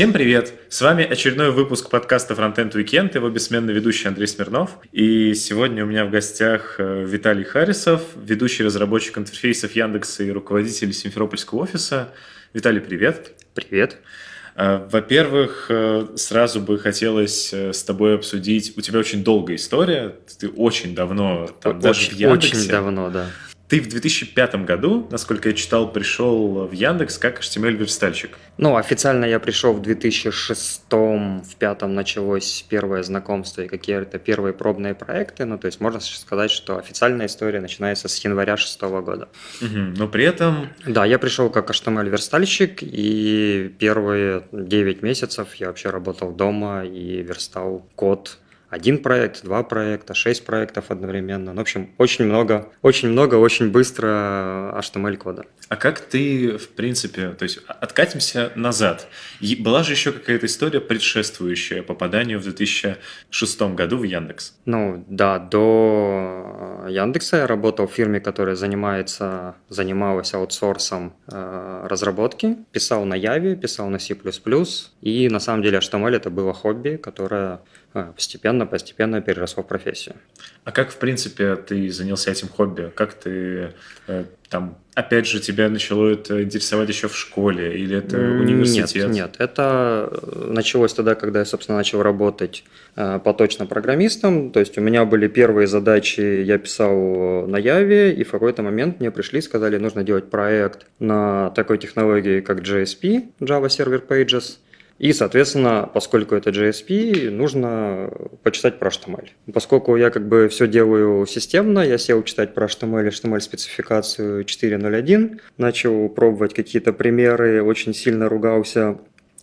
Всем привет! С вами очередной выпуск подкаста Frontend Weekend, его бессменный ведущий Андрей Смирнов. И сегодня у меня в гостях э, Виталий Харисов, ведущий разработчик интерфейсов Яндекса и руководитель Симферопольского офиса. Виталий, привет! Привет! Э, во-первых, э, сразу бы хотелось с тобой обсудить. У тебя очень долгая история. Ты очень давно там очень, даже в Яндексе. Очень давно, да. Ты в 2005 году, насколько я читал, пришел в Яндекс как HTML-верстальщик. Ну, официально я пришел в 2006, в 2005 началось первое знакомство и какие-то первые пробные проекты. Ну, то есть можно сказать, что официальная история начинается с января 2006 года. Угу, но при этом... Да, я пришел как HTML-верстальщик, и первые 9 месяцев я вообще работал дома и верстал код один проект, два проекта, шесть проектов одновременно. Ну, в общем, очень много, очень много, очень быстро HTML-кода. А как ты, в принципе, то есть откатимся назад. Была же еще какая-то история предшествующая попаданию в 2006 году в Яндекс. Ну, да, до Яндекса я работал в фирме, которая занимается, занималась аутсорсом э, разработки. Писал на Java, писал на C++. И на самом деле HTML это было хобби, которое а, постепенно, постепенно переросло в профессию. А как, в принципе, ты занялся этим хобби? Как ты э, там, опять же, тебя начало это интересовать еще в школе или это университет? Нет, нет, это э, началось тогда, когда я, собственно, начал работать э, поточно программистом. То есть у меня были первые задачи, я писал на Яве, и в какой-то момент мне пришли, сказали, нужно делать проект на такой технологии, как JSP, Java Server Pages – и, соответственно, поскольку это JSP, нужно почитать про HTML. Поскольку я как бы все делаю системно, я сел читать про HTML, HTML спецификацию 4.0.1, начал пробовать какие-то примеры, очень сильно ругался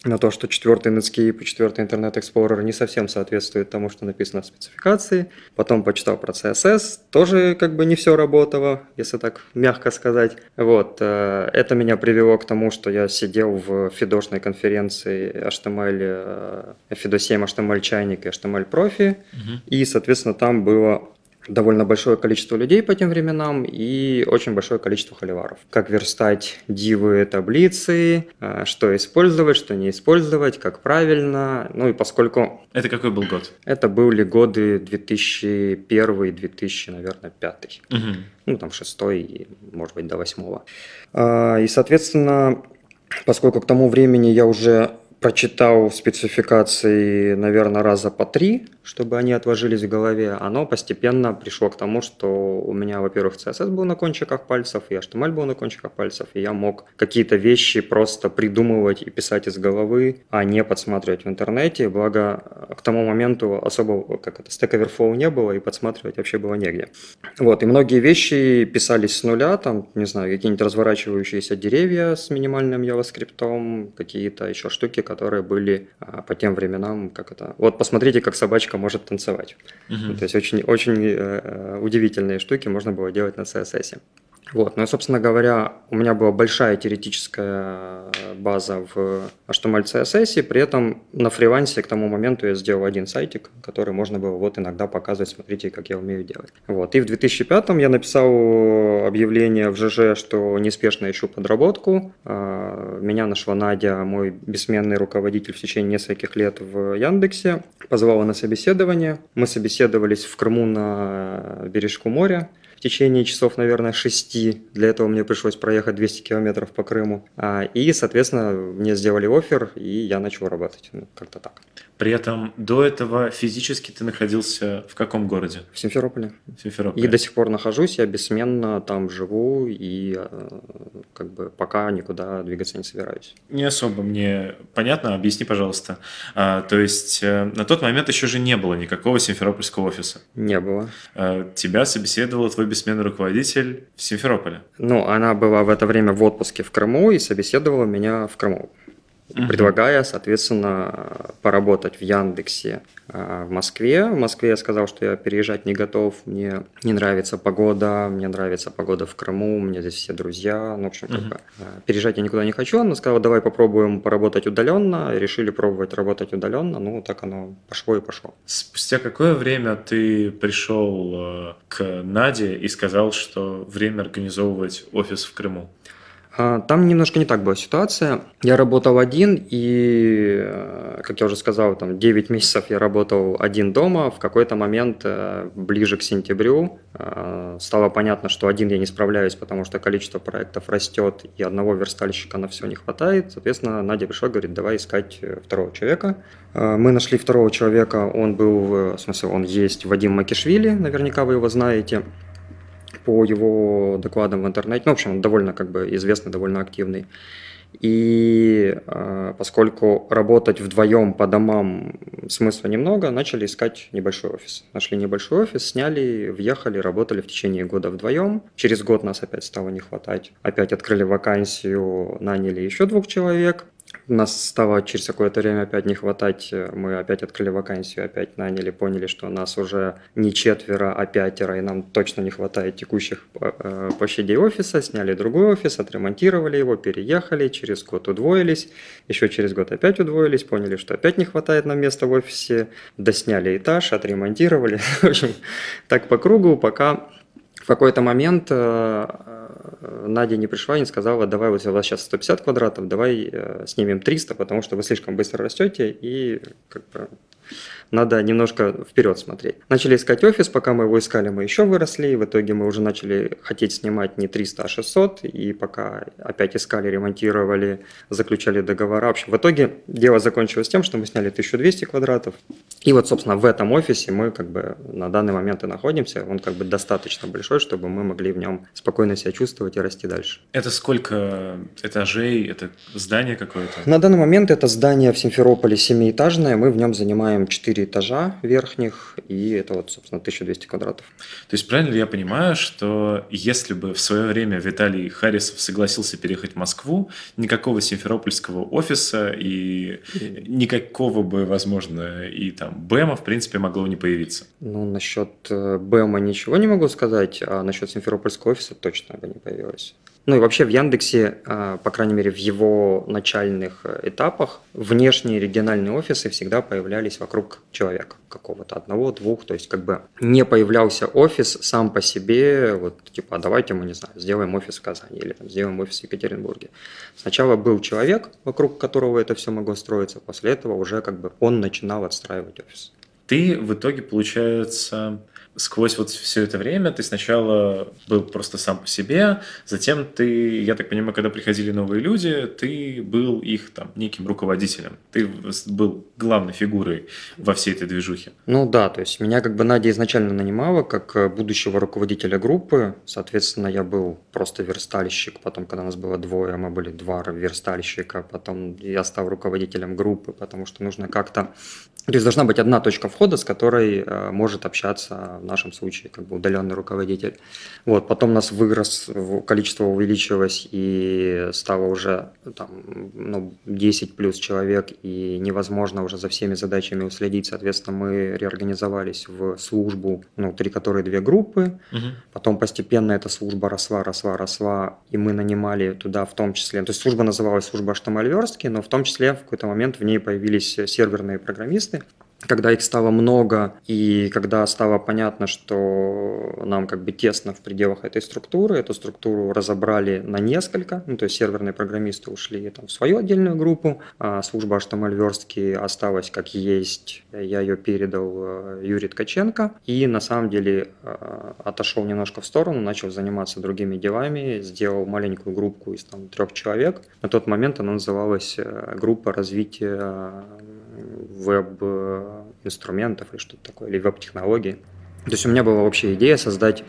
на то, что четвертый Netscape и четвертый Internet Explorer не совсем соответствует тому, что написано в спецификации. Потом почитал про CSS, тоже как бы не все работало, если так мягко сказать. Вот, э, это меня привело к тому, что я сидел в фидошной конференции HTML, FIDO 7 HTML чайник и HTML профи, угу. и, соответственно, там было довольно большое количество людей по тем временам и очень большое количество холиваров. Как верстать дивы, таблицы, э, что использовать, что не использовать, как правильно. Ну и поскольку... Это какой был год? Это были годы 2001, 2000, наверное, 5. Угу. Ну там 6 и, может быть, до 8. А, и, соответственно, поскольку к тому времени я уже прочитал спецификации, наверное, раза по три, чтобы они отложились в голове, оно постепенно пришло к тому, что у меня, во-первых, CSS был на кончиках пальцев, и HTML был на кончиках пальцев, и я мог какие-то вещи просто придумывать и писать из головы, а не подсматривать в интернете. Благо, к тому моменту особо, как это, Stack Overflow не было, и подсматривать вообще было негде. Вот, и многие вещи писались с нуля, там, не знаю, какие-нибудь разворачивающиеся деревья с минимальным JavaScript, какие-то еще штуки, которые были а, по тем временам, как это... Вот посмотрите, как собачка может танцевать. Угу. То есть очень, очень э, э, удивительные штуки можно было делать на CSS. Вот. Ну собственно говоря, у меня была большая теоретическая база в HTML, CSS, и при этом на фрилансе к тому моменту я сделал один сайтик, который можно было вот иногда показывать, смотрите, как я умею делать. Вот. И в 2005 я написал объявление в ЖЖ, что неспешно ищу подработку. А, меня нашла Надя, мой бессменный руководитель в течение нескольких лет в Яндексе, позвала на собеседование. Мы собеседовались в Крыму на бережку моря в течение часов, наверное, шести. Для этого мне пришлось проехать 200 километров по Крыму. А, и, соответственно, мне сделали офер, и я начал работать. Ну, как-то так. При этом до этого физически ты находился в каком городе? В Симферополе. В Симферополе. И до сих пор нахожусь, я бессменно там живу и э, как бы пока никуда двигаться не собираюсь. Не особо мне понятно, объясни, пожалуйста. А, то есть э, на тот момент еще же не было никакого симферопольского офиса? Не было. А, тебя собеседовал твой бессменный руководитель в Симферополе? Ну, она была в это время в отпуске в Крыму и собеседовала меня в Крыму угу. предлагая, соответственно, поработать в Яндексе а, в Москве. В Москве я сказал, что я переезжать не готов, мне не нравится погода, мне нравится погода в Крыму, у меня здесь все друзья, ну, в общем, как бы, а, переезжать я никуда не хочу. Он сказал, давай попробуем поработать удаленно, решили пробовать работать удаленно, ну, так оно пошло и пошло. Спустя какое время ты пришел э, к Наде и сказал, что время организовывать офис в Крыму? А, там немножко не так была ситуация. Я работал один, и, э, как я уже сказал, там 9 месяцев я работал один дома. В какой-то момент, э, ближе к сентябрю, э, стало понятно, что один я не справляюсь, потому что количество проектов растет, и одного верстальщика на все не хватает. Соответственно, Надя пришла, говорит, давай искать второго человека. Мы нашли второго человека, он был, в смысле, он есть Вадим Макишвили, наверняка вы его знаете по его докладам в интернете. Ну, в общем, он довольно как бы известный, довольно активный. И э, поскольку работать вдвоем по домам смысла немного, начали искать небольшой офис. Нашли небольшой офис, сняли, въехали, работали в течение года вдвоем. Через год нас опять стало не хватать. Опять открыли вакансию, наняли еще двух человек. Нас стало через какое-то время опять не хватать. Мы опять открыли вакансию, опять наняли, поняли, что нас уже не четверо, а пятеро, и нам точно не хватает текущих э, площадей офиса. Сняли другой офис, отремонтировали его, переехали, через год удвоились, еще через год опять удвоились, поняли, что опять не хватает нам места в офисе, досняли этаж, отремонтировали. В общем, так по кругу, пока в какой-то момент э, э, Надя не пришла и не сказала, давай вот у вас сейчас 150 квадратов, давай э, снимем 300, потому что вы слишком быстро растете и как бы надо немножко вперед смотреть. Начали искать офис, пока мы его искали, мы еще выросли, в итоге мы уже начали хотеть снимать не 300, а 600, и пока опять искали, ремонтировали, заключали договора. В общем, в итоге дело закончилось тем, что мы сняли 1200 квадратов, и вот, собственно, в этом офисе мы как бы на данный момент и находимся, он как бы достаточно большой, чтобы мы могли в нем спокойно себя чувствовать и расти дальше. Это сколько этажей, это здание какое-то? На данный момент это здание в Симферополе семиэтажное, мы в нем занимаем 4 4 этажа верхних, и это вот, собственно, 1200 квадратов. То есть правильно ли я понимаю, что если бы в свое время Виталий Харисов согласился переехать в Москву, никакого симферопольского офиса и никакого бы, возможно, и там БЭМа, в принципе, могло не появиться? Ну, насчет э, БЭМа ничего не могу сказать, а насчет симферопольского офиса точно не появилось. Ну и вообще в Яндексе, а, по крайней мере, в его начальных э, этапах, внешние региональные офисы всегда появлялись вокруг человека какого-то одного, двух, то есть как бы не появлялся офис сам по себе, вот типа, а давайте мы, не знаю, сделаем офис в Казани или там, сделаем офис в Екатеринбурге. Сначала был человек, вокруг которого это все могло строиться, после этого уже как бы он начинал отстраивать офис. Ты в итоге, получается, сквозь вот все это время ты сначала был просто сам по себе, затем ты, я так понимаю, когда приходили новые люди, ты был их там неким руководителем, ты был главной фигурой во всей этой движухе. Ну да, то есть меня как бы Надя изначально нанимала как э, будущего руководителя группы, соответственно, я был просто верстальщик, потом, когда нас было двое, мы были два верстальщика, потом я стал руководителем группы, потому что нужно как-то то есть должна быть одна точка входа, с которой э, может общаться в нашем случае как бы удаленный руководитель. Вот, потом у нас вырос, количество увеличилось и стало уже там, ну, 10 плюс человек, и невозможно уже за всеми задачами уследить. Соответственно, мы реорганизовались в службу, ну, три которой две группы. Угу. Потом постепенно эта служба росла, росла, росла, и мы нанимали туда в том числе, то есть служба называлась служба HTML-верстки, но в том числе в какой-то момент в ней появились серверные программисты, когда их стало много и когда стало понятно, что нам как бы тесно в пределах этой структуры, эту структуру разобрали на несколько, ну, то есть серверные программисты ушли там, в свою отдельную группу, а служба HTML верстки осталась как есть, я ее передал э, Юрий Ткаченко. И на самом деле э, отошел немножко в сторону, начал заниматься другими делами, сделал маленькую группу из там, трех человек. На тот момент она называлась э, группа развития веб-инструментов или что-то такое, или веб-технологий. То есть у меня была вообще идея создать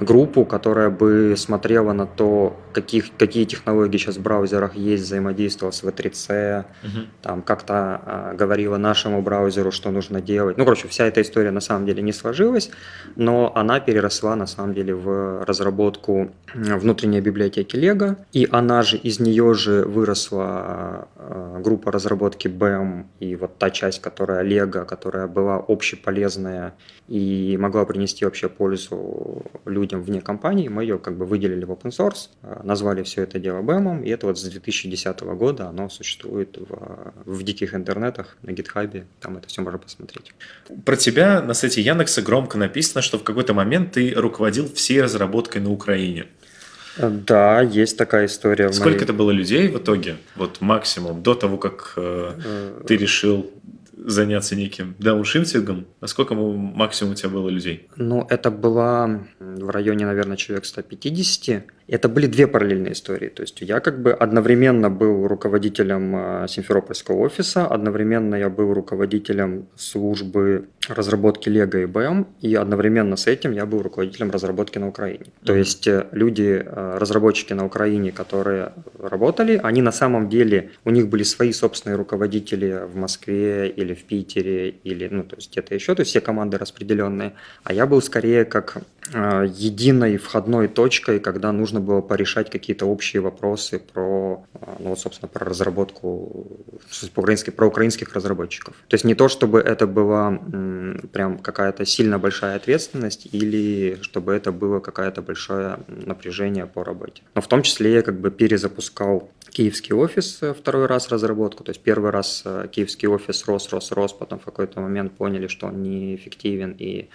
группу, которая бы смотрела на то, каких, какие технологии сейчас в браузерах есть, взаимодействовала с V3C, угу. там как-то а, говорила нашему браузеру, что нужно делать. Ну, короче, вся эта история на самом деле не сложилась, но она переросла на самом деле в разработку внутренней библиотеки Lego, и она же, из нее же выросла а, группа разработки BEM, и вот та часть, которая Lego, которая была общеполезная и могла принести вообще пользу людям вне компании, мы ее как бы выделили в open source, а, назвали все это дело BEM, и это вот с 2010 года оно существует в, в диких интернетах, на гитхабе, там это все можно посмотреть. Про тебя на сайте Яндекса громко написано, что в какой-то момент ты руководил всей разработкой на Украине. Да, есть такая история. Сколько моей... это было людей в итоге? Вот максимум, до того, как э, э ты решил заняться неким дауншифтингом? Насколько максимум у тебя было людей? Ну, это было в районе, наверное, человек 150. Это были две параллельные истории. То есть я как бы одновременно был руководителем э, Симферопольского офиса, одновременно я был руководителем службы разработки Лего и БМ, и одновременно с этим я был руководителем разработки на Украине. Mm-hmm. То есть э, люди, э, разработчики на Украине, которые работали, они на самом деле, у них были свои собственные руководители в Москве или в Питере, или, ну, то есть где-то еще, то есть все команды распределенные. А я был скорее как единой входной точкой, когда нужно нужно было порешать какие-то общие вопросы про, а, ну вот, собственно, про разработку, про украинских, про украинских разработчиков. То есть не то, чтобы это была прям какая-то сильно большая ответственность или чтобы это было какое-то большое напряжение по работе. Но в том числе я как бы перезапускал киевский офис э, второй раз разработку. То есть первый раз э, киевский офис рос, рос, рос, потом в какой-то момент поняли, что он неэффективен и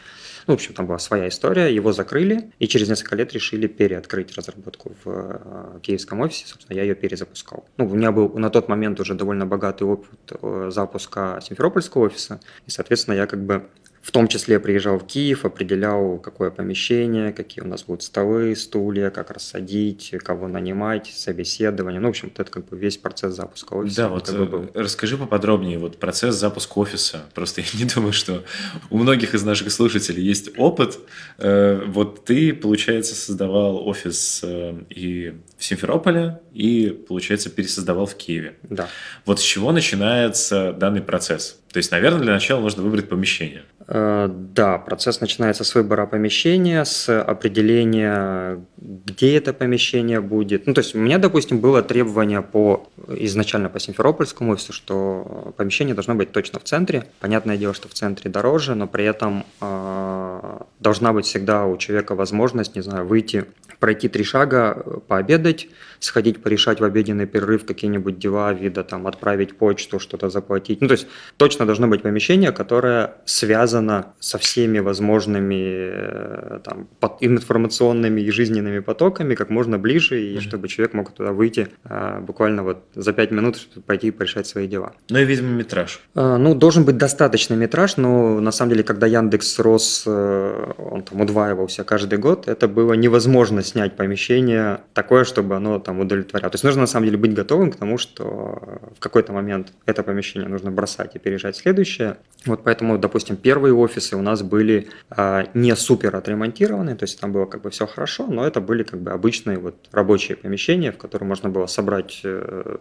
ну, в общем, там была своя история, его закрыли, и через несколько лет решили переоткрыть разработку в э, киевском офисе, собственно, я ее перезапускал. Ну, у меня был на тот момент уже довольно богатый опыт э, запуска Симферопольского офиса, и, соответственно, я как бы в том числе приезжал в Киев, определял, какое помещение, какие у нас будут столы, стулья, как рассадить, кого нанимать, собеседование. Ну, в общем, это как бы весь процесс запуска офиса. Да, вот был. Э, расскажи поподробнее, вот процесс запуска офиса. Просто я не думаю, что у многих из наших слушателей есть опыт. Э, вот ты, получается, создавал офис э, и в Симферополе, и, получается, пересоздавал в Киеве. Да. Вот с чего начинается данный процесс? То есть, наверное, для начала нужно выбрать помещение. Э, да, процесс начинается с выбора помещения, с определения, где это помещение будет. Ну, то есть у меня, допустим, было требование по изначально по Симферопольскому офису, что помещение должно быть точно в центре. Понятное дело, что в центре дороже, но при этом э, должна быть всегда у человека возможность, не знаю, выйти, пройти три шага, пообедать, сходить порешать в обеденный перерыв какие-нибудь дела вида, там, отправить почту, что-то заплатить. Ну, то есть точно должно быть помещение, которое связано со всеми возможными э, там, информационными и жизненными потоками как можно ближе, и mm-hmm. чтобы человек мог туда выйти а, буквально вот за пять минут, чтобы пойти и порешать свои дела. Ну и, видимо, метраж. А, ну, должен быть достаточный метраж, но на самом деле, когда Яндекс рос, э, он там удваивался каждый год, это было невозможно снять помещение такое, чтобы оно там удовлетворяло. То есть нужно на самом деле быть готовым к тому, что в какой-то момент это помещение нужно бросать и переезжать в следующее. Вот поэтому, допустим, первые офисы у нас были э, не супер отремонтированы, то есть там было как бы все хорошо, но это были как бы обычные вот рабочие помещения, в которые можно было собрать э,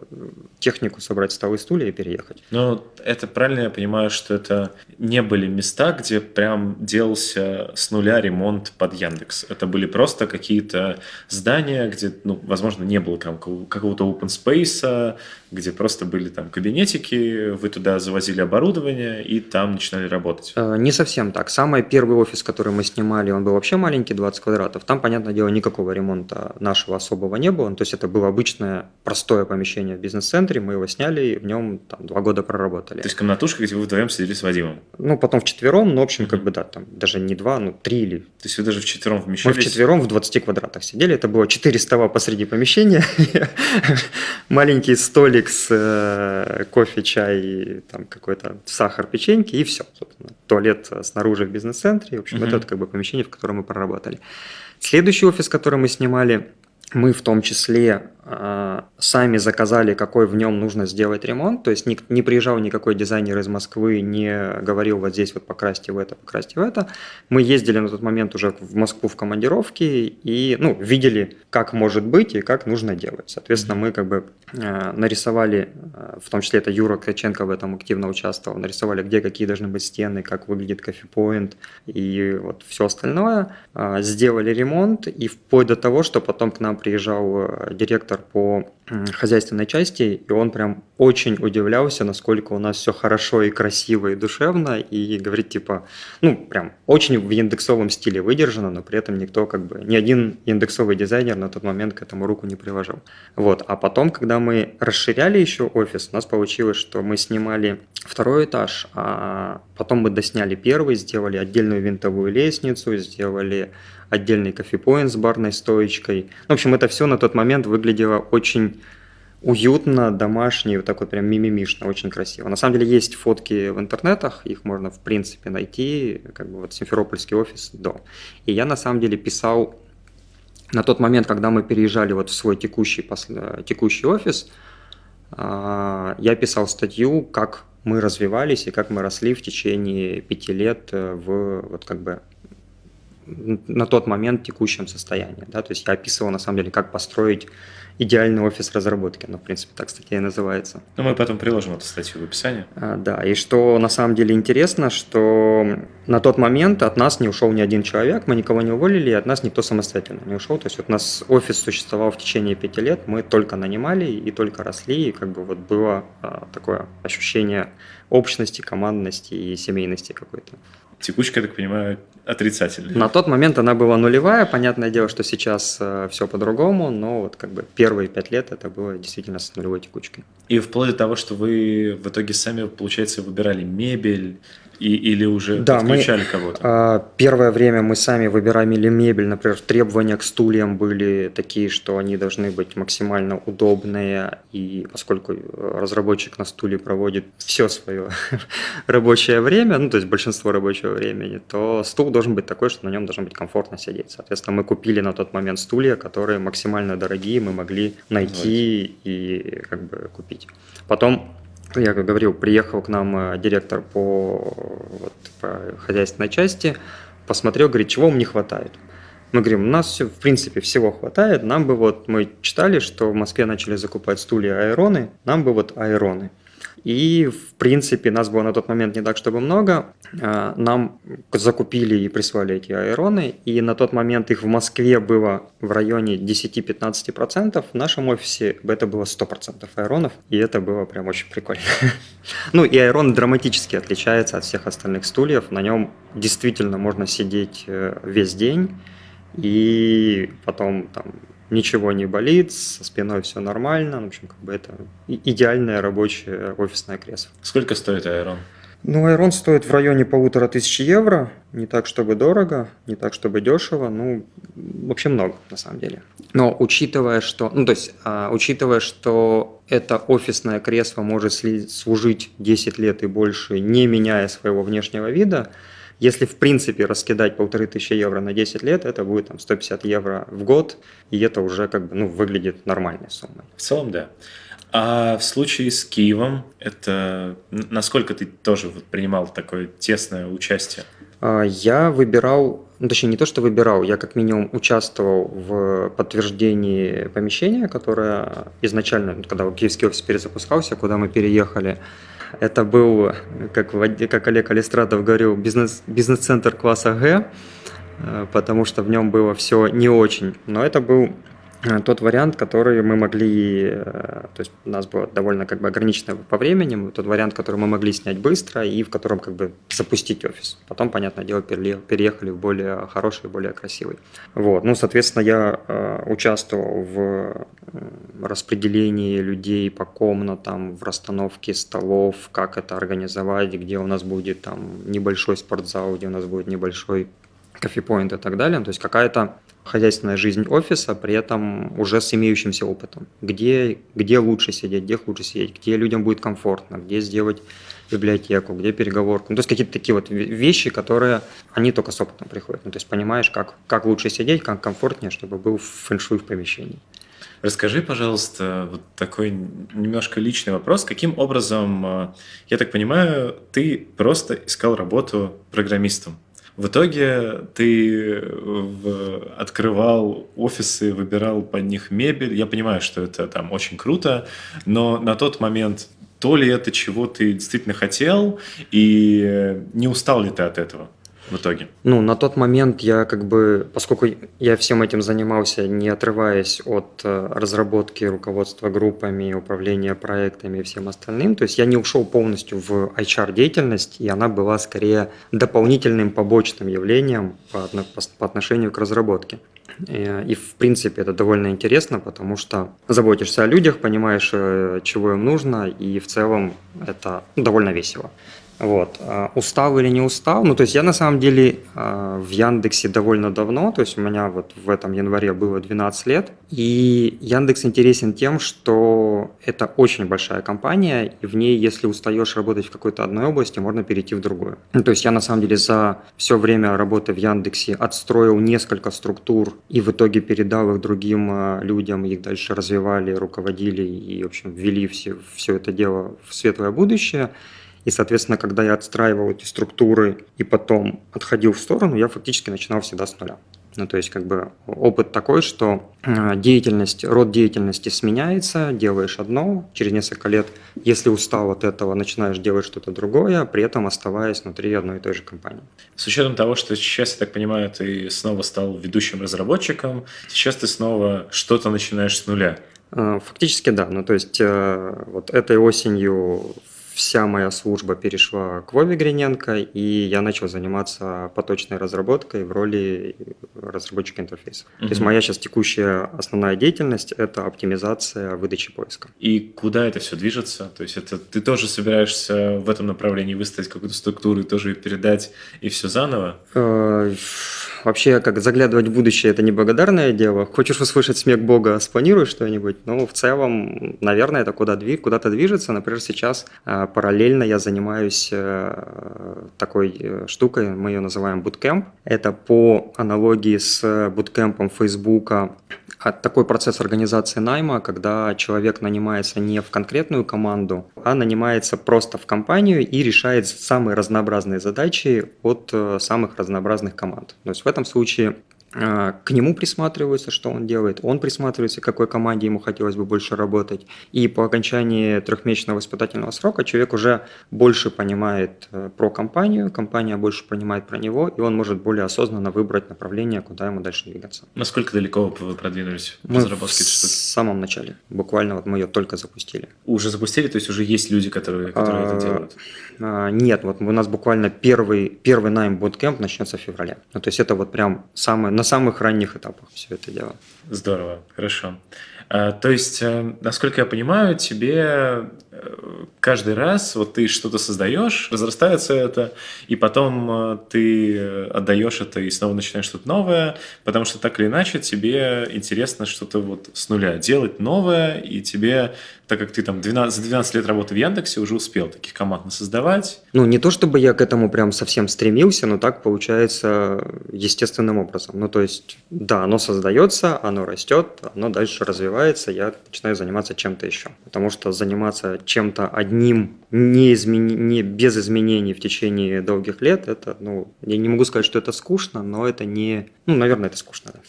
технику, собрать столы, стулья и переехать. Ну, это правильно я понимаю, что это не были места, где прям делался с нуля ремонт под Яндекс. Это были просто какие-то здания, где, ну, возможно, не было там какого-то open space, где просто были там кабинетики, вы туда завозили оборудование и там начинали работать? Э, не совсем так. Самый первый офис, который мы снимали, он был вообще маленький, 20 квадратов. Там, понятное дело, никакого ремонта нашего особого не было. То есть это было обычное простое помещение в бизнес-центре, мы его сняли и в нем там два года проработали. То есть комнатушка, где вы вдвоем сидели с Вадимом? Ну, потом вчетвером, но, в общем, как бы, да, там даже не два, ну, три или... То есть вы даже вчетвером вмещались? Мы вчетвером в 20 квадратах сидели, это было 4 стола посреди помещения, маленький столик с э, кофе, чай, там какой-то сахар, печеньки и все, собственно. Туалет снаружи в бизнес-центре, в общем, это как бы помещение, в котором мы проработали. Следующий офис, который мы снимали, мы в том числе э, сами заказали, какой в нем нужно сделать ремонт. То есть не, приезжал никакой дизайнер из Москвы, не говорил вот здесь вот покрасьте в это, покрасьте в это. Мы ездили на тот момент уже в Москву в командировке и ну, видели, как может быть и как нужно делать. Соответственно, мы как бы э, нарисовали, э, в том числе это Юра Ткаченко в этом активно участвовал, нарисовали, где какие должны быть стены, как выглядит кофе-поинт и вот все остальное. Сделали ремонт и вплоть до того, что потом к нам приезжал э, директор по хозяйственной части, и он прям очень удивлялся, насколько у нас все хорошо и красиво и душевно, и говорит типа, ну прям очень в индексовом стиле выдержано, но при этом никто как бы, ни один индексовый дизайнер на тот момент к этому руку не приложил. Вот, а потом, когда мы расширяли еще офис, у нас получилось, что мы снимали второй этаж, а потом мы досняли первый, сделали отдельную винтовую лестницу, сделали отдельный кофепоинт с барной стоечкой. В общем, это все на тот момент выглядело очень уютно, домашний, вот такой прям мимимишно, очень красиво. На самом деле есть фотки в интернетах, их можно в принципе найти, как бы вот Симферопольский офис до. И я на самом деле писал на тот момент, когда мы переезжали вот в свой текущий, текущий офис, а, я писал статью, как мы развивались и как мы росли в течение пяти лет э, в вот как бы на тот момент текущем состоянии. Да? То есть я описывал на самом деле, как построить идеальный офис разработки. Ну, в принципе, так статья и называется. Ну, мы потом приложим эту статью в описании. А, да, и что на самом деле интересно, что на тот момент от нас не ушел ни один человек, мы никого не уволили, и от нас никто самостоятельно не ушел. То есть вот у нас офис существовал в течение пяти лет, мы только нанимали и только росли, и как бы вот было а, такое ощущение общности, командности и семейности какой-то. Текучка, я так понимаю, отрицательная. На тот момент она была нулевая. Понятное дело, что сейчас э, все по-другому, но вот как бы первые пять лет это было действительно с нулевой текучкой. И вплоть до того, что вы в итоге сами, получается, выбирали мебель, и, или уже да, подключали мы, кого-то? А, первое время мы сами выбирали мебель. Например, требования к стульям были такие, что они должны быть максимально удобные. И поскольку разработчик на стуле проводит все свое рабочее время, ну то есть большинство рабочего времени, то стул должен быть такой, что на нем должно быть комфортно сидеть. Соответственно, мы купили на тот момент стулья, которые максимально дорогие, мы могли найти и как бы купить. Потом я как говорил, приехал к нам э, директор по, вот, по хозяйственной части, посмотрел, говорит, чего вам не хватает. Мы говорим, у нас все, в принципе всего хватает, нам бы вот, мы читали, что в Москве начали закупать стулья аэроны, нам бы вот аэроны. И, в принципе, нас было на тот момент не так, чтобы много. А, нам закупили и прислали эти аэроны, и на тот момент их в Москве было в районе 10-15%, в нашем офисе это было 100% аэронов, и это было прям очень прикольно. Ну и аэрон драматически отличается от всех остальных стульев, на нем действительно можно сидеть э, весь день, и потом там ничего не болит, со спиной все нормально. В общем, как бы это идеальное рабочее офисное кресло. Сколько стоит Айрон? Ну, Айрон стоит в районе полутора тысяч евро. Не так, чтобы дорого, не так, чтобы дешево. Ну, вообще много, на самом деле. Но учитывая, что... Ну, то есть, а, учитывая, что это офисное кресло может служить 10 лет и больше, не меняя своего внешнего вида, если, в принципе, раскидать полторы тысячи евро на 10 лет, это будет там 150 евро в год, и это уже как бы, ну, выглядит нормальной суммой. В целом, да. А в случае с Киевом, это насколько ты тоже вот принимал такое тесное участие? А, я выбирал, ну, точнее не то, что выбирал, я как минимум участвовал в подтверждении помещения, которое изначально, когда киевский офис перезапускался, куда мы переехали, это был, как, как Олег Алистратов говорил, бизнес, бизнес-центр класса Г, э, потому что в нем было все не очень. Но это был тот вариант, который мы могли, э, то есть у нас было довольно как бы ограничено по времени, тот вариант, который мы могли снять быстро и в котором как бы запустить офис. Потом, понятное дело, переехали в более хороший, более красивый. Вот. Ну, соответственно, я э, участвовал в распределении людей по комнатам, в расстановке столов, как это организовать, где у нас будет там небольшой спортзал, где у нас будет небольшой кофепоинт и так далее. То есть какая-то хозяйственная жизнь офиса, при этом уже с имеющимся опытом. Где, где лучше сидеть, где лучше сидеть, где людям будет комфортно, где сделать библиотеку, где переговорку. Ну, то есть какие-то такие вот вещи, которые, они только с опытом приходят. Ну, то есть понимаешь, как, как лучше сидеть, как комфортнее, чтобы был фэншуй в помещении. Расскажи, пожалуйста, вот такой немножко личный вопрос. Каким образом, э, я так понимаю, ты просто искал работу программистом? В итоге ты в, открывал офисы, выбирал под них мебель. Я понимаю, что это там очень круто, но на тот момент то ли это чего ты действительно хотел, и не устал ли ты от этого? В итоге? Ну, на тот момент я как бы, поскольку я всем этим занимался, не отрываясь от э, разработки руководства группами, управления проектами и всем остальным, то есть я не ушел полностью в HR-деятельность, и она была скорее дополнительным побочным явлением по, отношению к разработке. Э, и, в принципе, это довольно интересно, потому что заботишься о людях, понимаешь, э, чего им нужно, и в целом это довольно весело. Вот. А, устал или не устал? Ну, то есть я на самом деле а, в Яндексе довольно давно, то есть у меня вот в этом январе было 12 лет, и Яндекс интересен тем, что это очень большая компания, и в ней, если устаешь работать в какой-то одной области, можно перейти в другую. Ну, то есть я на самом деле за все время работы в Яндексе отстроил несколько структур и в итоге передал их другим а, людям, их дальше развивали, руководили и, в общем, ввели все, все это дело в светлое будущее. И, соответственно, когда я отстраивал эти структуры и потом отходил в сторону, я фактически начинал всегда с нуля. Ну, то есть, как бы опыт такой, что э, деятельность, род деятельности сменяется, делаешь одно, через несколько лет, если устал от этого, начинаешь делать что-то другое, при этом оставаясь внутри одной и той же компании. С учетом того, что сейчас, я так понимаю, ты снова стал ведущим разработчиком, сейчас ты снова что-то начинаешь с нуля. Э, фактически да. Ну, то есть, э, вот этой осенью вся моя служба перешла к Вове Гриненко, и я начал заниматься поточной разработкой в роли разработчика интерфейса. Угу. То есть моя сейчас текущая основная деятельность – это оптимизация выдачи поиска. И куда это все движется? То есть это ты тоже собираешься в этом направлении выставить какую-то структуру и тоже ее передать, и все заново? Э, вообще, как заглядывать в будущее – это неблагодарное дело. Хочешь услышать смех Бога, спланируй что-нибудь. Но в целом, наверное, это куда куда-то движется. Например, сейчас э, параллельно я занимаюсь э, такой э, штукой, мы ее называем Bootcamp. Это по аналогии с буткемпом Фейсбука такой процесс организации найма, когда человек нанимается не в конкретную команду, а нанимается просто в компанию и решает самые разнообразные задачи от э, самых разнообразных команд. То есть в этом случае к нему присматриваются, что он делает, он присматривается, к какой команде ему хотелось бы больше работать. И по окончании трехмесячного воспитательного срока человек уже больше понимает э, про компанию, компания больше понимает про него, и он может более осознанно выбрать направление, куда ему дальше двигаться. Насколько далеко вы продвинулись в разработке этой штуки? В самом начале. Буквально вот мы ее только запустили. Уже запустили? То есть уже есть люди, которые, которые а, это делают? А, нет, вот у нас буквально первый, первый найм bootcamp начнется в феврале. Ну, то есть это вот прям на самых ранних этапах все это дело. Здорово, хорошо. А, то есть, э, насколько я понимаю, тебе каждый раз вот ты что-то создаешь, разрастается это, и потом э, ты отдаешь это и снова начинаешь что-то новое, потому что так или иначе тебе интересно что-то вот с нуля делать новое, и тебе так как ты там 12, за 12 лет работы в Яндексе уже успел таких команд создавать. Ну, не то чтобы я к этому прям совсем стремился, но так получается естественным образом. Ну, то есть, да, оно создается, оно растет, оно дальше развивается, я начинаю заниматься чем-то еще. Потому что заниматься чем-то одним, не, измени... не без изменений в течение долгих лет, это, ну, я не могу сказать, что это скучно, но это не... Ну, наверное, это скучно, да.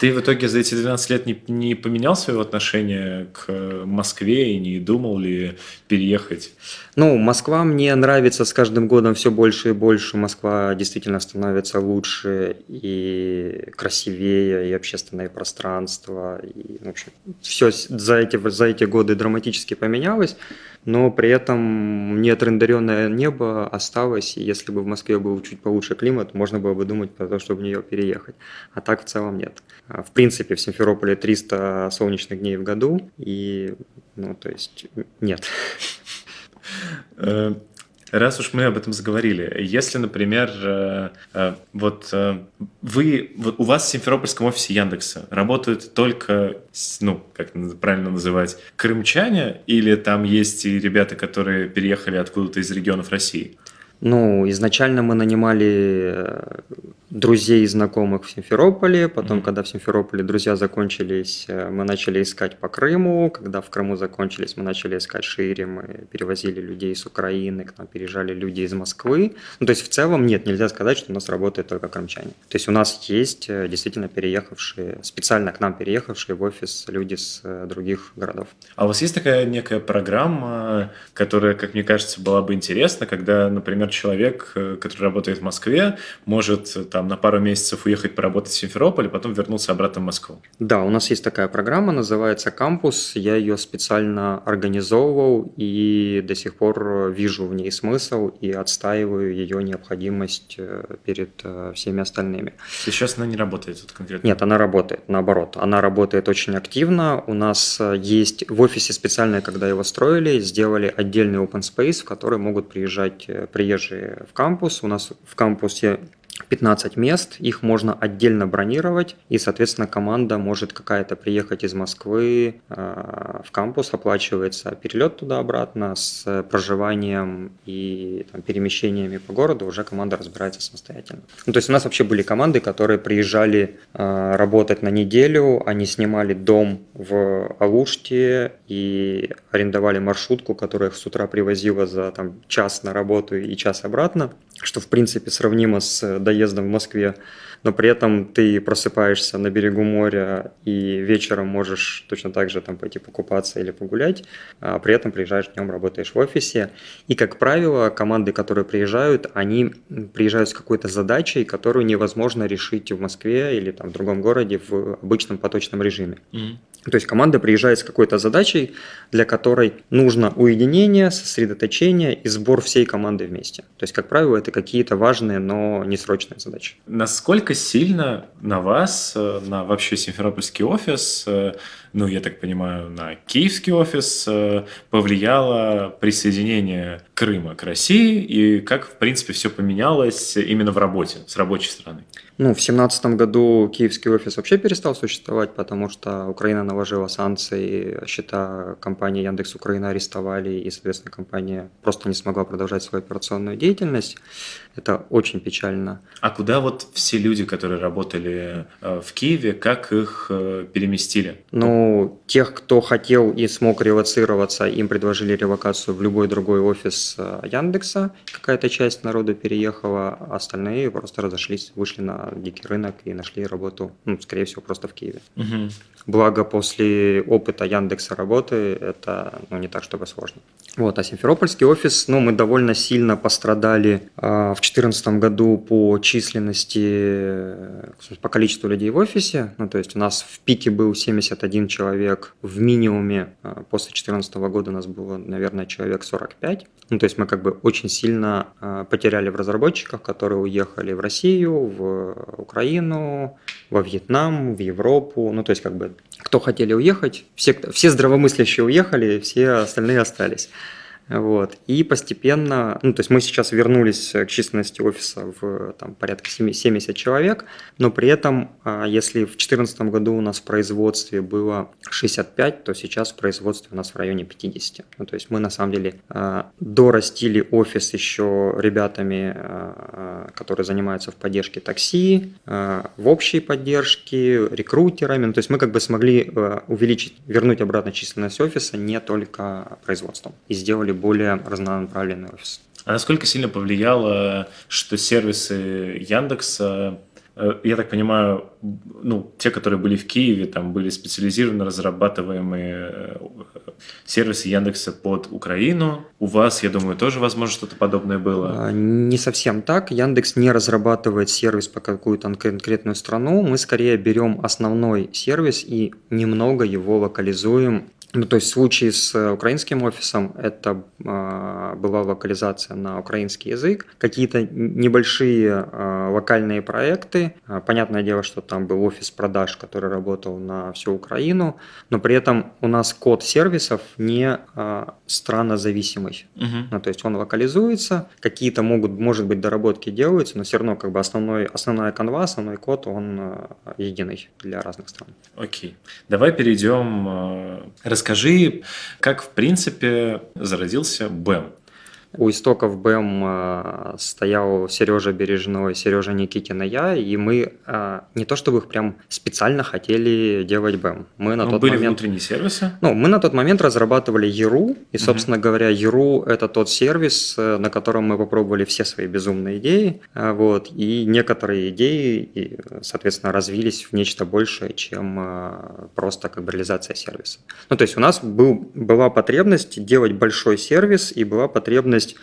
Ты в итоге за эти 12 лет не, не поменял свое отношение к Москве и не думал ли переехать? Ну, Москва мне нравится с каждым годом все больше и больше. Москва действительно становится лучше и красивее, и общественное пространство. И, в общем, все за эти, за эти годы драматически поменялось но при этом неотрендеренное небо осталось, и если бы в Москве был чуть получше климат, можно было бы думать про то, чтобы в нее переехать. А так в целом нет. А в принципе, в Симферополе 300 солнечных дней в году, и, ну, то есть, нет. Раз уж мы об этом заговорили, если, например, э, э, вот э, вы, у вас в Симферопольском офисе Яндекса работают только, ну, как правильно называть, крымчане, или там есть и ребята, которые переехали откуда-то из регионов России? Ну, изначально мы нанимали друзей и знакомых в Симферополе. Потом, mm-hmm. когда в Симферополе друзья закончились, э, мы начали искать по Крыму. Когда в Крыму закончились, мы начали искать шире. Мы перевозили людей с Украины, к нам переезжали люди из Москвы. Ну, то есть, в целом, нет, нельзя сказать, что у нас работает только крымчане. То есть, у нас есть э, действительно переехавшие, специально к нам переехавшие в офис люди с э, других городов. А у вас есть такая некая программа, которая, как мне кажется, была бы интересна, когда, например, человек, который работает в Москве, может там там на пару месяцев уехать поработать в Симферополь, а потом вернуться обратно в Москву. Да, у нас есть такая программа, называется «Кампус». Я ее специально организовывал и до сих пор вижу в ней смысл и отстаиваю ее необходимость э, перед э, всеми остальными. Сейчас она не работает тут конкретно? Нет, она работает, наоборот. Она работает очень активно. У нас э, есть в офисе специально, когда его строили, сделали отдельный open space, в который могут приезжать приезжие в кампус. У нас в кампусе 15 мест, их можно отдельно бронировать, и, соответственно, команда может какая-то приехать из Москвы э, в кампус, оплачивается перелет туда-обратно с проживанием и там, перемещениями по городу, уже команда разбирается самостоятельно. Ну, то есть у нас вообще были команды, которые приезжали э, работать на неделю, они снимали дом в Алуште и арендовали маршрутку, которая их с утра привозила за там, час на работу и час обратно что в принципе сравнимо с доездом в Москве, но при этом ты просыпаешься на берегу моря и вечером можешь точно так же там пойти покупаться или погулять, а при этом приезжаешь днем, работаешь в офисе. И, как правило, команды, которые приезжают, они приезжают с какой-то задачей, которую невозможно решить в Москве или там в другом городе в обычном поточном режиме. Mm-hmm. То есть команда приезжает с какой-то задачей, для которой нужно уединение, сосредоточение и сбор всей команды вместе. То есть, как правило, это какие-то важные, но не срочные задачи. Насколько сильно на вас, э, на вообще Симферопольский офис, э, ну, я так понимаю, на киевский офис э, повлияло присоединение Крыма к России и как, в принципе, все поменялось именно в работе, с рабочей стороны? Ну, в 2017 году киевский офис вообще перестал существовать, потому что Украина наложила санкции, счета компании Яндекс Украина арестовали, и, соответственно, компания просто не смогла продолжать свою операционную деятельность. Это очень печально. А куда вот все люди, которые работали э, в Киеве, как их э, переместили? Ну, тех, кто хотел и смог релацироваться, им предложили релокацию в любой другой офис э, Яндекса. Какая-то часть народа переехала, а остальные просто разошлись, вышли на дикий рынок и нашли работу, ну, скорее всего, просто в Киеве. Угу. Благо, после опыта Яндекса работы это ну, не так, чтобы сложно. Вот, а Симферопольский офис, ну, мы довольно сильно пострадали э, в 2014 году по численности, по количеству людей в офисе. Ну, то есть у нас в пике был 71 человек, в минимуме э, после 2014 года у нас было, наверное, человек 45. Ну, то есть мы как бы очень сильно э, потеряли в разработчиках, которые уехали в Россию, в Украину, во Вьетнам, в Европу. Ну, то есть как бы кто хотели уехать, все, все здравомыслящие уехали, все остальные остались. Вот. И постепенно, ну, то есть мы сейчас вернулись к численности офиса в там, порядка 70 человек, но при этом, а, если в 2014 году у нас в производстве было 65, то сейчас в производстве у нас в районе 50. Ну, то есть мы на самом деле а, дорастили офис еще ребятами, а, которые занимаются в поддержке такси, в общей поддержке, рекрутерами. Ну, то есть мы как бы смогли увеличить, вернуть обратно численность офиса не только производством и сделали более разнонаправленный офис. А насколько сильно повлияло, что сервисы Яндекса, э, я так понимаю, ну, те, которые были в Киеве, там были специализированно разрабатываемые э, сервисы Яндекса под Украину. У вас, я думаю, тоже, возможно, что-то подобное было? А, не совсем так. Яндекс не разрабатывает сервис по какую-то конкретную страну. Мы скорее берем основной сервис и немного его локализуем ну, то есть в случае с э, украинским офисом это э, была локализация на украинский язык, какие-то небольшие э, локальные проекты. Э, понятное дело, что там был офис продаж, который работал на всю Украину, но при этом у нас код сервисов не э, странозависимый. Угу. Ну, то есть он локализуется, какие-то могут, может быть, доработки делаются, но все равно как бы основной, основная канва, основной код, он э, единый для разных стран. Окей. Давай перейдем э, Расскажи, как, в принципе, зародился БЭМ? У истоков БЭМ э, стоял Сережа Бережной, Сережа Никитин и я, и мы э, не то чтобы их прям специально хотели делать БЭМ. Мы на Но тот были момент, внутренние сервисы? Ну, мы на тот момент разрабатывали ERU, и, собственно угу. говоря, ERU – это тот сервис, э, на котором мы попробовали все свои безумные идеи, вот, и некоторые идеи, соответственно, развились в нечто большее, чем просто как бы реализация сервиса. Ну, то есть у нас был, была потребность делать большой сервис, и была потребность возможность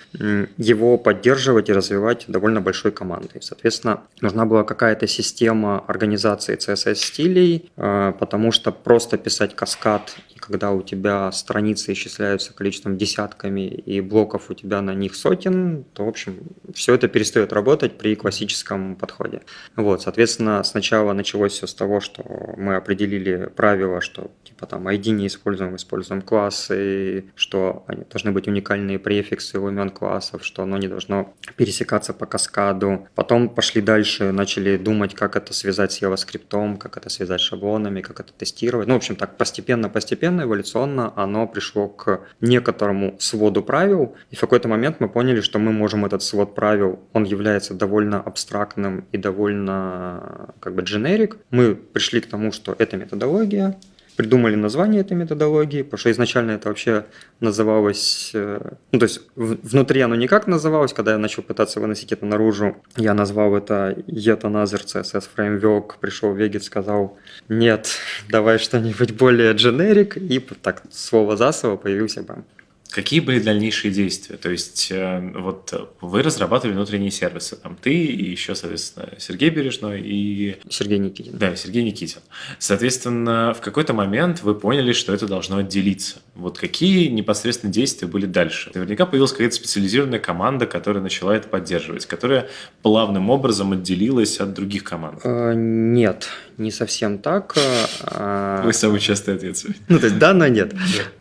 его поддерживать и развивать довольно большой командой. Соответственно, нужна была какая-то система организации CSS-стилей, э, потому что просто писать каскад когда у тебя страницы исчисляются количеством десятками и блоков у тебя на них сотен, то, в общем, все это перестает работать при классическом подходе. Вот, соответственно, сначала началось все с того, что мы определили правила, что типа там ID не используем, используем классы, что они должны быть уникальные префиксы у имен классов, что оно не должно пересекаться по каскаду. Потом пошли дальше, начали думать, как это связать с JavaScript, как это связать с шаблонами, как это тестировать. Ну, в общем, так постепенно-постепенно постепенно, эволюционно оно пришло к некоторому своду правил, и в какой-то момент мы поняли, что мы можем этот свод правил, он является довольно абстрактным и довольно как бы дженерик. Мы пришли к тому, что это методология, придумали название этой методологии, потому что изначально это вообще называлось, э, ну то есть внутри оно никак называлось, когда я начал пытаться выносить это наружу, я назвал это Yet Another CSS Framework, пришел Вегет, сказал, нет, давай что-нибудь более generic, и так слово за слово появился BAM. Какие были дальнейшие действия? То есть, э, вот вы разрабатывали внутренние сервисы, там ты и еще, соответственно, Сергей Бережной и... Сергей Никитин. Да, Сергей Никитин. Соответственно, в какой-то момент вы поняли, что это должно отделиться. Вот какие непосредственно действия были дальше? Наверняка появилась какая-то специализированная команда, которая начала это поддерживать, которая плавным образом отделилась от других команд. Э, нет, не совсем так. А, Вы самый частый ответ. Ну, то есть да, но нет.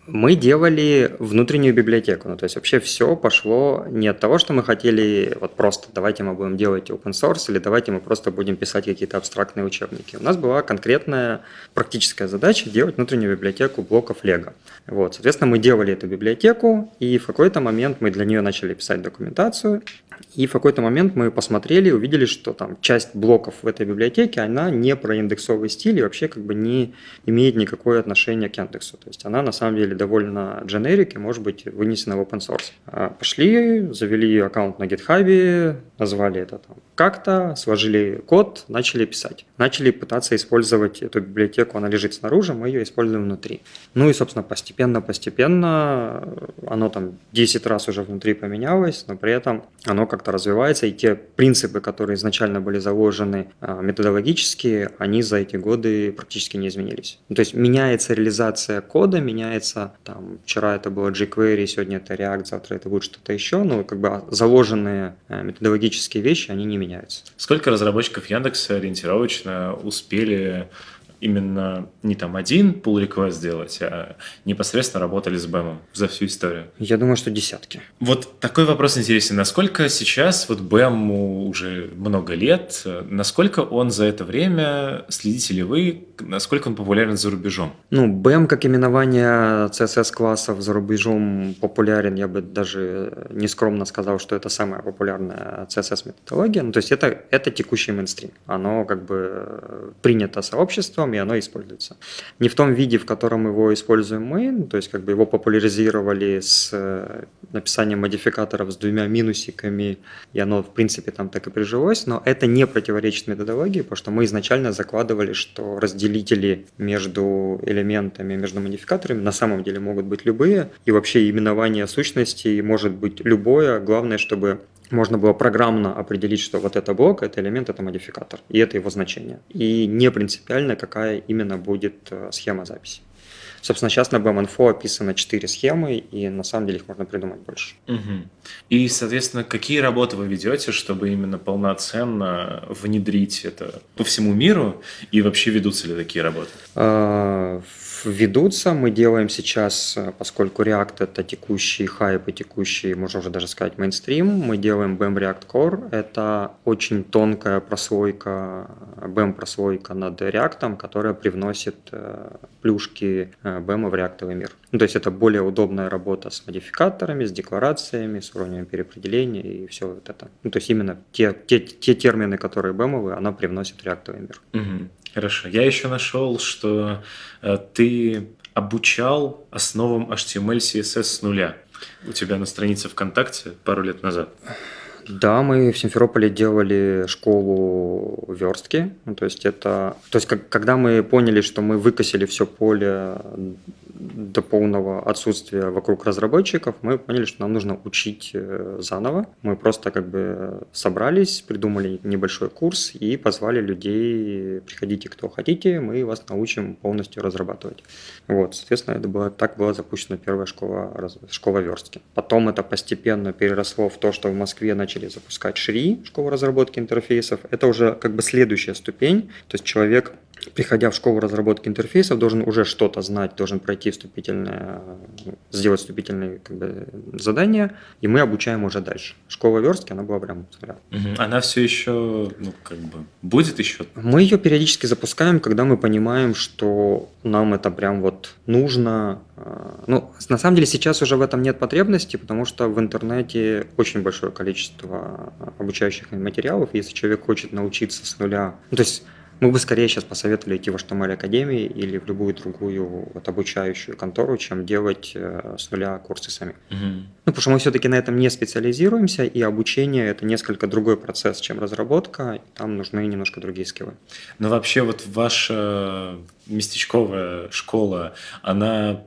Мы делали внутреннюю библиотеку. Ну, то есть вообще все пошло не от того, что мы хотели вот просто давайте мы будем делать open source или давайте мы просто будем писать какие-то абстрактные учебники. У нас была конкретная практическая задача делать внутреннюю библиотеку блоков Lego. Вот, соответственно, мы делали эту библиотеку, и в какой-то момент мы для нее начали писать документацию, и в какой-то момент мы посмотрели увидели, что там часть блоков в этой библиотеке, она не про индексовый стиль и вообще как бы не имеет никакое отношение к индексу. То есть она на самом деле довольно дженерик и может быть вынесена в open source. А пошли, завели аккаунт на GitHub, назвали это там как-то, сложили код, начали писать. Начали пытаться использовать эту библиотеку, она лежит снаружи, мы ее используем внутри. Ну и, собственно, постепенно-постепенно оно там 10 раз уже внутри поменялось, но при этом оно как-то развивается, и те принципы, которые изначально были заложены а, методологически, они за эти годы практически не изменились. Ну, то есть меняется реализация кода, меняется, там, вчера это было jQuery, сегодня это React, завтра это будет что-то еще, но как бы заложенные а, методологические вещи, они не меняются. Сколько разработчиков Яндекса ориентировочно успели именно не там один pull request сделать, а непосредственно работали с BEM за всю историю? Я думаю, что десятки. Вот такой вопрос интересен. Насколько сейчас вот BEM уже много лет, насколько он за это время, следите ли вы, насколько он популярен за рубежом? Ну, BEM как именование CSS-классов за рубежом популярен, я бы даже не скромно сказал, что это самая популярная CSS-методология. Ну, то есть это, это текущий мейнстрим. Оно как бы принято сообществом, и оно используется. Не в том виде, в котором его используем мы, ну, то есть как бы его популяризировали с э, написанием модификаторов с двумя минусиками, и оно в принципе там так и прижилось, но это не противоречит методологии, потому что мы изначально закладывали, что разделители между элементами, между модификаторами на самом деле могут быть любые, и вообще именование сущностей может быть любое, главное, чтобы можно было программно определить, что вот это блок, это элемент, это модификатор, и это его значение. И не принципиально, какая именно будет э, схема записи. Собственно, сейчас на BMNFO описано 4 схемы, и на самом деле их можно придумать больше. Угу. И, соответственно, какие работы вы ведете, чтобы именно полноценно внедрить это по всему миру, и вообще ведутся ли такие работы? А, ведутся. Мы делаем сейчас, э, поскольку React это текущий хайп и текущий, можно уже даже сказать, мейнстрим, мы делаем BEM React Core. Это очень тонкая прослойка, BEM прослойка над React, которая привносит э, плюшки BEM в реактовый мир. Ну, то есть это более удобная работа с модификаторами, с декларациями, с уровнем переопределения и все вот это. Ну, то есть именно те, те, те термины, которые BEM, она привносит в реактовый мир. Угу. Хорошо. Я еще нашел, что э, ты обучал основам HTML, CSS с нуля. У тебя на странице ВКонтакте пару лет назад. Да, мы в Симферополе делали школу верстки. Ну, то есть это, то есть как, когда мы поняли, что мы выкосили все поле до полного отсутствия вокруг разработчиков, мы поняли, что нам нужно учить э, заново. Мы просто как бы собрались, придумали небольшой курс и позвали людей, приходите кто хотите, мы вас научим полностью разрабатывать. Вот, соответственно, это было, так была запущена первая школа, школа верстки. Потом это постепенно переросло в то, что в Москве начали запускать ШРИ, школу разработки интерфейсов. Это уже как бы следующая ступень, то есть человек приходя в школу разработки интерфейсов, должен уже что-то знать, должен пройти вступительное, сделать вступительные как бы, задания, и мы обучаем уже дальше. Школа верстки, она была прям Угу. Она все еще, ну, как бы, будет еще? Мы ее периодически запускаем, когда мы понимаем, что нам это прям вот нужно. А, ну, на самом деле сейчас уже в этом нет потребности, потому что в интернете очень большое количество обучающих материалов. Если человек хочет научиться с нуля, ну, то есть мы бы скорее сейчас посоветовали идти в HTML Академии или в любую другую вот, обучающую контору, чем делать э, с нуля курсы сами. Угу. Ну, потому что мы все-таки на этом не специализируемся, и обучение это несколько другой процесс, чем разработка, и там нужны немножко другие скиллы. Но вообще вот ваша местечковая школа, она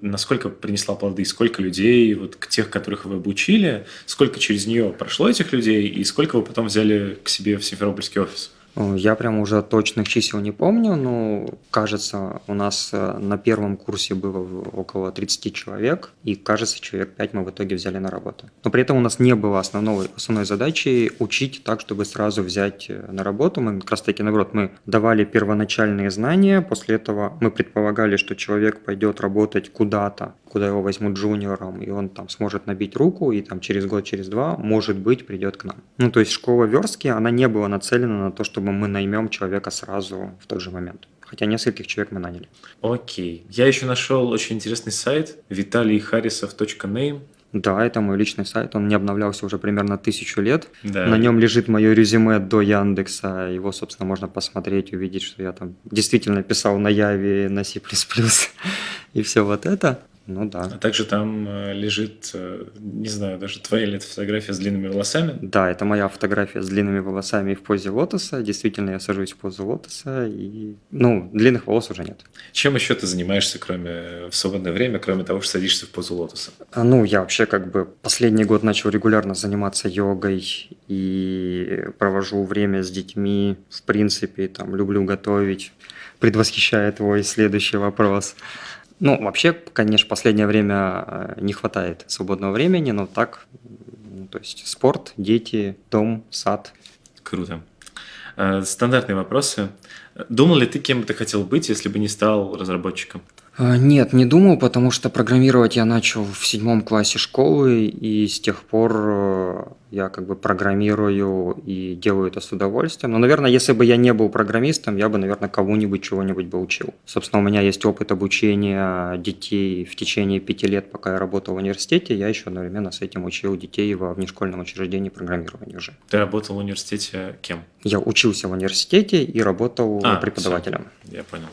насколько принесла плоды, сколько людей, вот тех, которых вы обучили, сколько через нее прошло этих людей, и сколько вы потом взяли к себе в Симферопольский офис? Я прям уже точных чисел не помню, но кажется, у нас э, на первом курсе было около 30 человек, и кажется, человек 5 мы в итоге взяли на работу. Но при этом у нас не было основной, основной задачи учить так, чтобы сразу взять э, на работу. Мы как раз таки, наоборот, мы давали первоначальные знания, после этого мы предполагали, что человек пойдет работать куда-то, куда его возьмут джуниором, и он там сможет набить руку, и там через год, через два, может быть, придет к нам. Ну, то есть школа верстки, она не была нацелена на то, чтобы мы наймем человека сразу в тот же момент. Хотя нескольких человек мы наняли. Окей. Я еще нашел очень интересный сайт vitaliyharisov.name. Да, это мой личный сайт, он не обновлялся уже примерно тысячу лет. Да. На нем лежит мое резюме до Яндекса, его, собственно, можно посмотреть, увидеть, что я там действительно писал на Яве, на C++ и все вот это. Ну да. А также там э, лежит, э, не знаю, даже твоя ли это фотография с длинными волосами? Да, это моя фотография с длинными волосами в позе лотоса. Действительно, я сажусь в позу лотоса, и, ну, длинных волос уже нет. Чем еще ты занимаешься, кроме в свободное время, кроме того, что садишься в позу лотоса? А, ну, я вообще как бы последний год начал регулярно заниматься йогой и провожу время с детьми. В принципе, там, люблю готовить. Предвосхищая твой следующий вопрос. Ну, вообще, конечно, последнее время э, не хватает свободного времени, но так, то есть спорт, дети, дом, сад. Круто. Э, стандартные вопросы. Думал ли ты, кем бы ты хотел быть, если бы не стал разработчиком? А, нет, не думал, потому что программировать я начал в седьмом классе школы, и с тех пор э, я как бы программирую и делаю это с удовольствием. Но, наверное, если бы я не был программистом, я бы, наверное, кого-нибудь чего-нибудь бы учил. Собственно, у меня есть опыт обучения детей в течение пяти лет, пока я работал в университете. Я еще одновременно с этим учил детей во внешкольном учреждении программирования уже. Ты работал в университете кем? Я учился в университете и работал а, преподавателем. Все, я понял.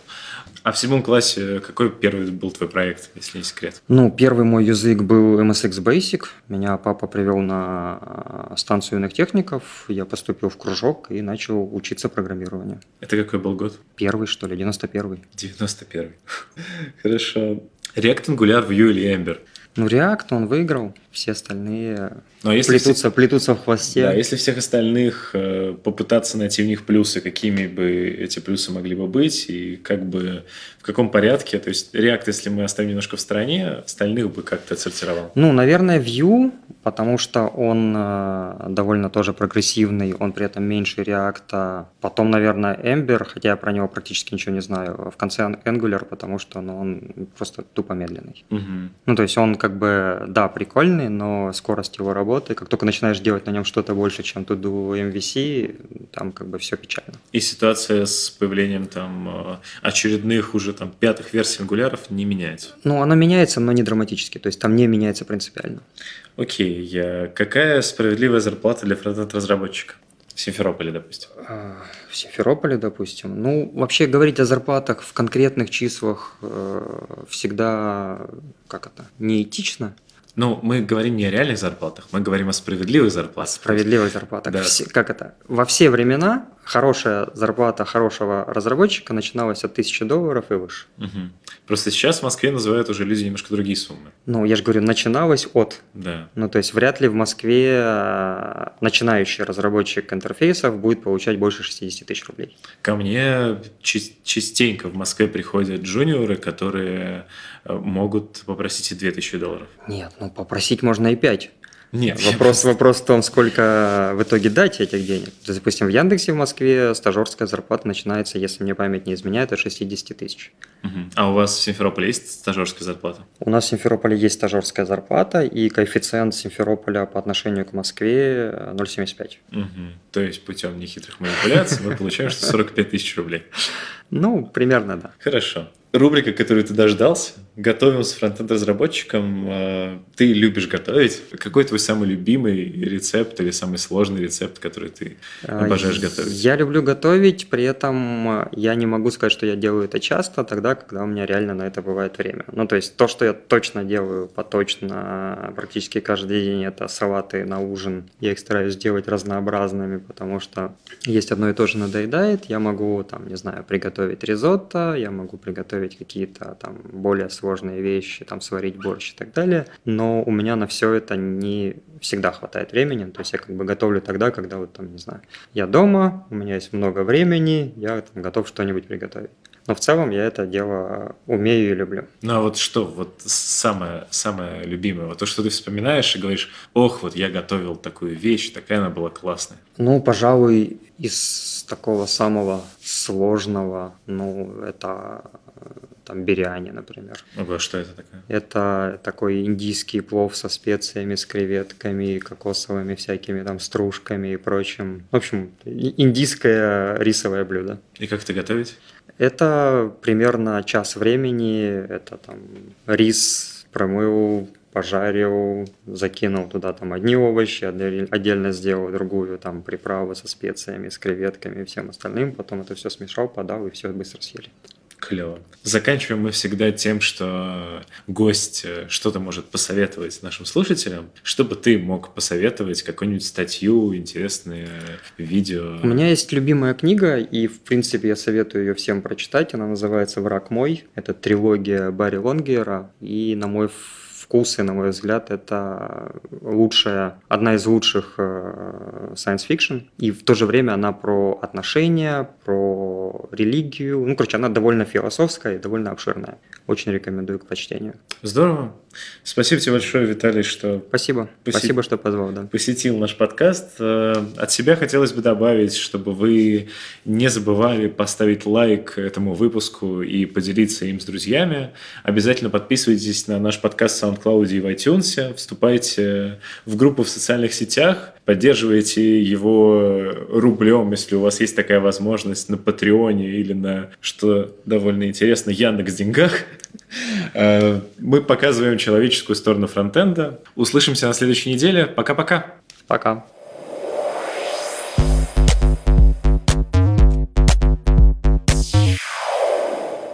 А в седьмом классе какой первый был твой проект, если не секрет? Ну, первый мой язык был MSX Basic. Меня папа привел на а, станцию юных техников. Я поступил в кружок и начал учиться программированию. Это какой был год? Первый, что ли, 91-й. 91-й. Хорошо. React, Angular, Vue или Ember? Ну, React он выиграл, все остальные Но если плетутся, все... плетутся в хвосте. Да, если всех остальных э, попытаться найти в них плюсы, какими бы эти плюсы могли бы быть, и как бы в каком порядке, то есть React, если мы оставим немножко в стороне, остальных бы как-то отсортировал? Ну, наверное, Vue, потому что он э, довольно тоже прогрессивный, он при этом меньше React. Потом, наверное, Ember, хотя я про него практически ничего не знаю. В конце Angular, потому что ну, он просто тупо медленный. Угу. Ну, то есть он как бы, да, прикольный, но скорость его работы, как только начинаешь делать на нем что-то больше, чем тут у MVC, там как бы все печально. И ситуация с появлением там э, очередных уже там пятых версий ангуляров не меняется? Ну, она меняется, но не драматически, то есть там не меняется принципиально. Окей, я... какая справедливая зарплата для фронтенд-разработчика? В Симферополе, допустим. А, в Симферополе, допустим. Ну, вообще говорить о зарплатах в конкретных числах э, всегда, как это, неэтично. Ну, мы говорим не о реальных зарплатах, мы говорим о справедливых зарплатах. Справедливых зарплатах. Да. Все, как это? Во все времена хорошая зарплата хорошего разработчика начиналась от 1000 долларов и выше. Угу. Просто сейчас в Москве называют уже люди немножко другие суммы. Ну, я же говорю, начиналось от. Да. Ну, то есть вряд ли в Москве э, начинающий разработчик интерфейсов будет получать больше 60 тысяч рублей. Ко мне частенько в Москве приходят джуниоры, которые э, могут попросить и 2000 долларов. Нет, ну попросить можно и 5. Нет. Вопрос, вопрос в том, сколько в итоге дать этих денег. Допустим, в Яндексе в Москве стажерская зарплата начинается, если мне память не изменяет, от 60 тысяч. Угу. А у вас в Симферополе есть стажерская зарплата? У нас в Симферополе есть стажерская зарплата, и коэффициент Симферополя по отношению к Москве 0,75. Угу. То есть путем нехитрых манипуляций мы получаем, что 45 тысяч рублей. Ну, примерно, да. Хорошо рубрика, которую ты дождался. Готовим с фронтенд-разработчиком. А, ты любишь готовить. Какой твой самый любимый рецепт или самый сложный рецепт, который ты а, обожаешь готовить? Я люблю готовить, при этом а, я не могу сказать, что я делаю это часто, тогда, когда у меня реально на это бывает время. Ну, то есть то, что я точно делаю поточно практически каждый день, это салаты на ужин. Я их стараюсь делать разнообразными, потому что есть одно и то же надоедает. Я могу, там, не знаю, приготовить ризотто, я могу приготовить приготовить какие-то там более сложные вещи, там сварить борщ и так далее. Но у меня на все это не всегда хватает времени. То есть я как бы готовлю тогда, когда вот там, не знаю, я дома, у меня есть много времени, я там готов что-нибудь приготовить. Но в целом я это дело умею и люблю. Ну а вот что, вот самое, самое любимое, вот то, что ты вспоминаешь и говоришь, ох, вот я готовил такую вещь, такая она была классная. Ну, пожалуй, из такого самого сложного, ну, это там биряни, например. Ого, что это такое? Это такой индийский плов со специями, с креветками, кокосовыми всякими там стружками и прочим. В общем, индийское рисовое блюдо. И как это готовить? Это примерно час времени. Это там рис промыл, пожарил, закинул туда там одни овощи, отдельно сделал другую там приправу со специями, с креветками и всем остальным, потом это все смешал, подал и все быстро съели. Клево. Заканчиваем мы всегда тем, что гость э, что-то может посоветовать нашим слушателям, чтобы ты мог посоветовать какую-нибудь статью, интересное видео. У меня есть любимая книга, и, в принципе, я советую ее всем прочитать. Она называется «Враг мой». Это трилогия Барри Лонгера, и, на мой вкусы, на мой взгляд, это лучшая, одна из лучших э, science fiction. И в то же время она про отношения, про религию. Ну, короче, она довольно философская и довольно обширная. Очень рекомендую к прочтению. Здорово. Спасибо тебе большое, Виталий, что... Спасибо. Посет... Спасибо, что позвал, да. Посетил наш подкаст. Э, от себя хотелось бы добавить, чтобы вы не забывали поставить лайк этому выпуску и поделиться им с друзьями. Обязательно подписывайтесь на наш подкаст в SoundCloud и в iTunes, вступайте в группу в социальных сетях, поддерживайте его рублем, если у вас есть такая возможность, на Патреоне или на, что довольно интересно, Яндекс Деньгах. Э, мы показываем человеческую сторону фронтенда. Услышимся на следующей неделе. Пока-пока. Пока. -пока. Пока.